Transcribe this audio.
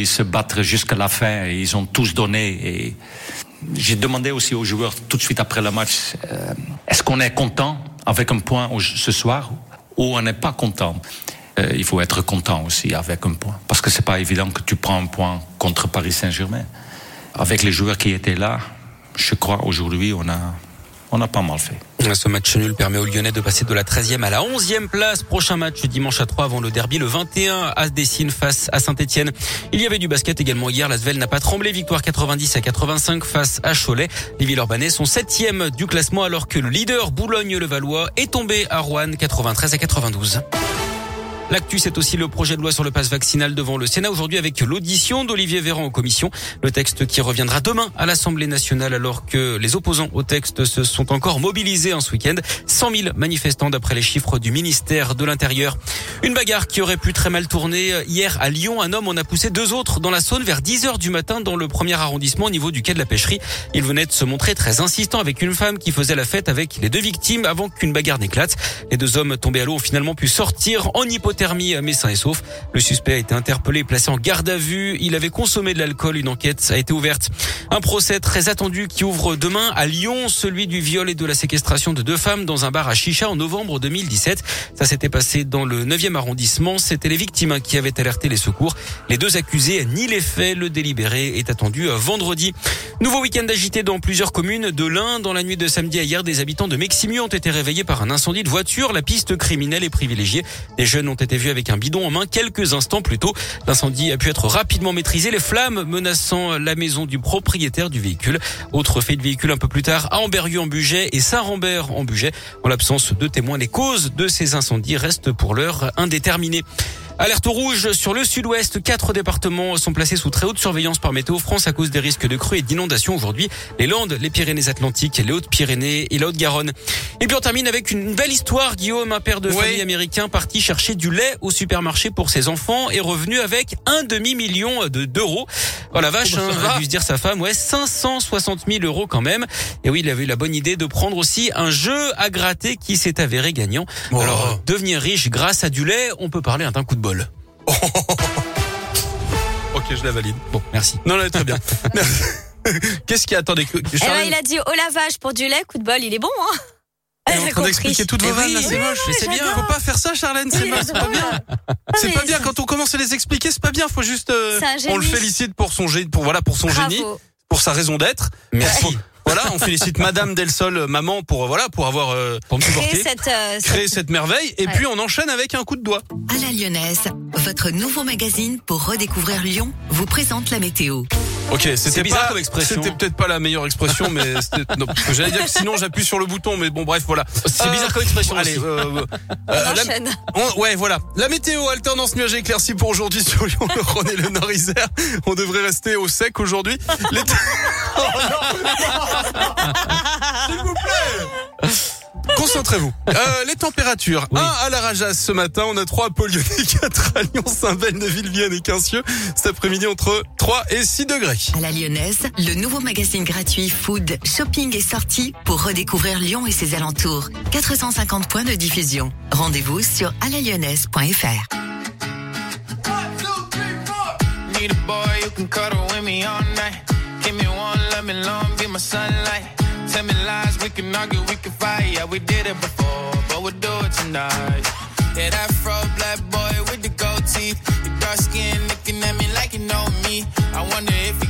Ils se battent jusqu'à la fin et ils ont tous donné. Et j'ai demandé aussi aux joueurs tout de suite après le match, euh, est-ce qu'on est content avec un point ce soir ou on n'est pas content? Euh, Il faut être content aussi avec un point parce que c'est pas évident que tu prends un point contre Paris Saint-Germain. Avec les joueurs qui étaient là, je crois aujourd'hui on a on a pas mal fait. Ce match nul permet aux Lyonnais de passer de la 13e à la 11e place. Prochain match dimanche à 3 avant le derby le 21 à Dessine face à Saint-Etienne. Il y avait du basket également hier. La Svel n'a pas tremblé. Victoire 90 à 85 face à Cholet. Les Villeurbanais sont 7e du classement alors que le leader Boulogne-le-Valois est tombé à Rouen 93 à 92. L'actu, c'est aussi le projet de loi sur le passe vaccinal devant le Sénat aujourd'hui avec l'audition d'Olivier Véran en commission. Le texte qui reviendra demain à l'Assemblée nationale alors que les opposants au texte se sont encore mobilisés en ce week-end. 100 000 manifestants d'après les chiffres du ministère de l'Intérieur. Une bagarre qui aurait pu très mal tourner hier à Lyon. Un homme en a poussé deux autres dans la Saône vers 10 heures du matin dans le premier arrondissement au niveau du quai de la pêcherie. Il venait de se montrer très insistant avec une femme qui faisait la fête avec les deux victimes avant qu'une bagarre n'éclate. Les deux hommes tombés à l'eau ont finalement pu sortir en hypothèse et sauf. Le suspect a été interpellé placé en garde à vue. Il avait consommé de l'alcool. Une enquête a été ouverte. Un procès très attendu qui ouvre demain à Lyon, celui du viol et de la séquestration de deux femmes dans un bar à Chicha en novembre 2017. Ça s'était passé dans le 9e arrondissement. C'était les victimes qui avaient alerté les secours. Les deux accusés ni les faits. Le délibéré est attendu vendredi. Nouveau week-end agité dans plusieurs communes de l'Ain. Dans la nuit de samedi à hier, des habitants de Meximu ont été réveillés par un incendie de voiture. La piste criminelle est privilégiée. Des jeunes ont été vus avec un bidon en main quelques instants plus tôt. L'incendie a pu être rapidement maîtrisé, les flammes menaçant la maison du propriétaire du véhicule. Autre fait de véhicule un peu plus tard à Amberieu en Bugey et Saint-Rambert en Bugey. En l'absence de témoins, les causes de ces incendies restent pour l'heure indéterminées. Alerte rouge sur le sud-ouest. Quatre départements sont placés sous très haute surveillance par Météo France à cause des risques de crues et d'inondations aujourd'hui. Les Landes, les Pyrénées-Atlantiques, les Hautes-Pyrénées et la Haute-Garonne. Et puis on termine avec une belle histoire. Guillaume, un père de famille américain parti chercher du lait au supermarché pour ses enfants est revenu avec un demi-million d'euros. Oh la vache, hein, a dû se dire sa femme, ouais, 560 000 euros quand même. Et oui, il avait eu la bonne idée de prendre aussi un jeu à gratter qui s'est avéré gagnant. Oh. Alors, devenir riche grâce à du lait, on peut parler d'un coup de bol. ok, je la valide. Bon, merci. Non, non, très bien. Qu'est-ce qui attendait que Eh ben, il a dit au lavage pour du lait, coup de bol, il est bon, hein Elle est en train d'expliquer toutes vos Eh vannes, oui, là, c'est oui, moche. mais c'est bien. Faut pas faire ça, Charlène, c'est moche, c'est pas bien. C'est pas bien quand on commence à les expliquer, c'est pas bien. Faut juste, euh, on le félicite pour son génie, pour voilà, pour son génie, pour sa raison d'être. Merci. Pour- Voilà, on félicite Madame Del Sol, euh, maman, pour euh, voilà, pour avoir euh, Pour me Créer cette, euh, créé cette- cette merveille. Et Ouais. puis on enchaîne avec un coup de doigt. À la Lyonnaise, votre nouveau magazine pour redécouvrir Lyon vous présente la météo. Ok, c'était bizarre pas, comme expression. C'était peut-être pas la meilleure expression, mais c'était- non, parce que j'allais dire que sinon j'appuie sur le bouton, mais bon, bref, voilà. C'est Euh, bizarre comme expression Allez, aussi. euh, euh, on la- enchaîne. on- ouais, voilà. La météo, alternance nuages et éclaircies pour aujourd'hui sur Lyon, le Rhône et le Nord-Isère. On devrait rester au sec aujourd'hui. Les S'il vous plaît Concentrez-vous. Euh, les températures. 1 à la Rajas ce matin, on a 3 à Polion et 4 à Lyon, Saint-Bel, Neuville, Vienne et Quincieux. Cet après-midi entre 3 et 6 degrés. À la Lyonnaise, le nouveau magazine gratuit Food, Shopping et Sorties pour redécouvrir Lyon et ses alentours. 450 points de diffusion. Rendez-vous sur alalyonnaise.fr. Need a boy who can cuddle with me all night. my sunlight. Tell me lies, we can argue, we can fight. Yeah, we did it before, but we'll do it tonight. Yeah, that fro black boy with the gold teeth. Your dark skin looking at me like you know me. I wonder if you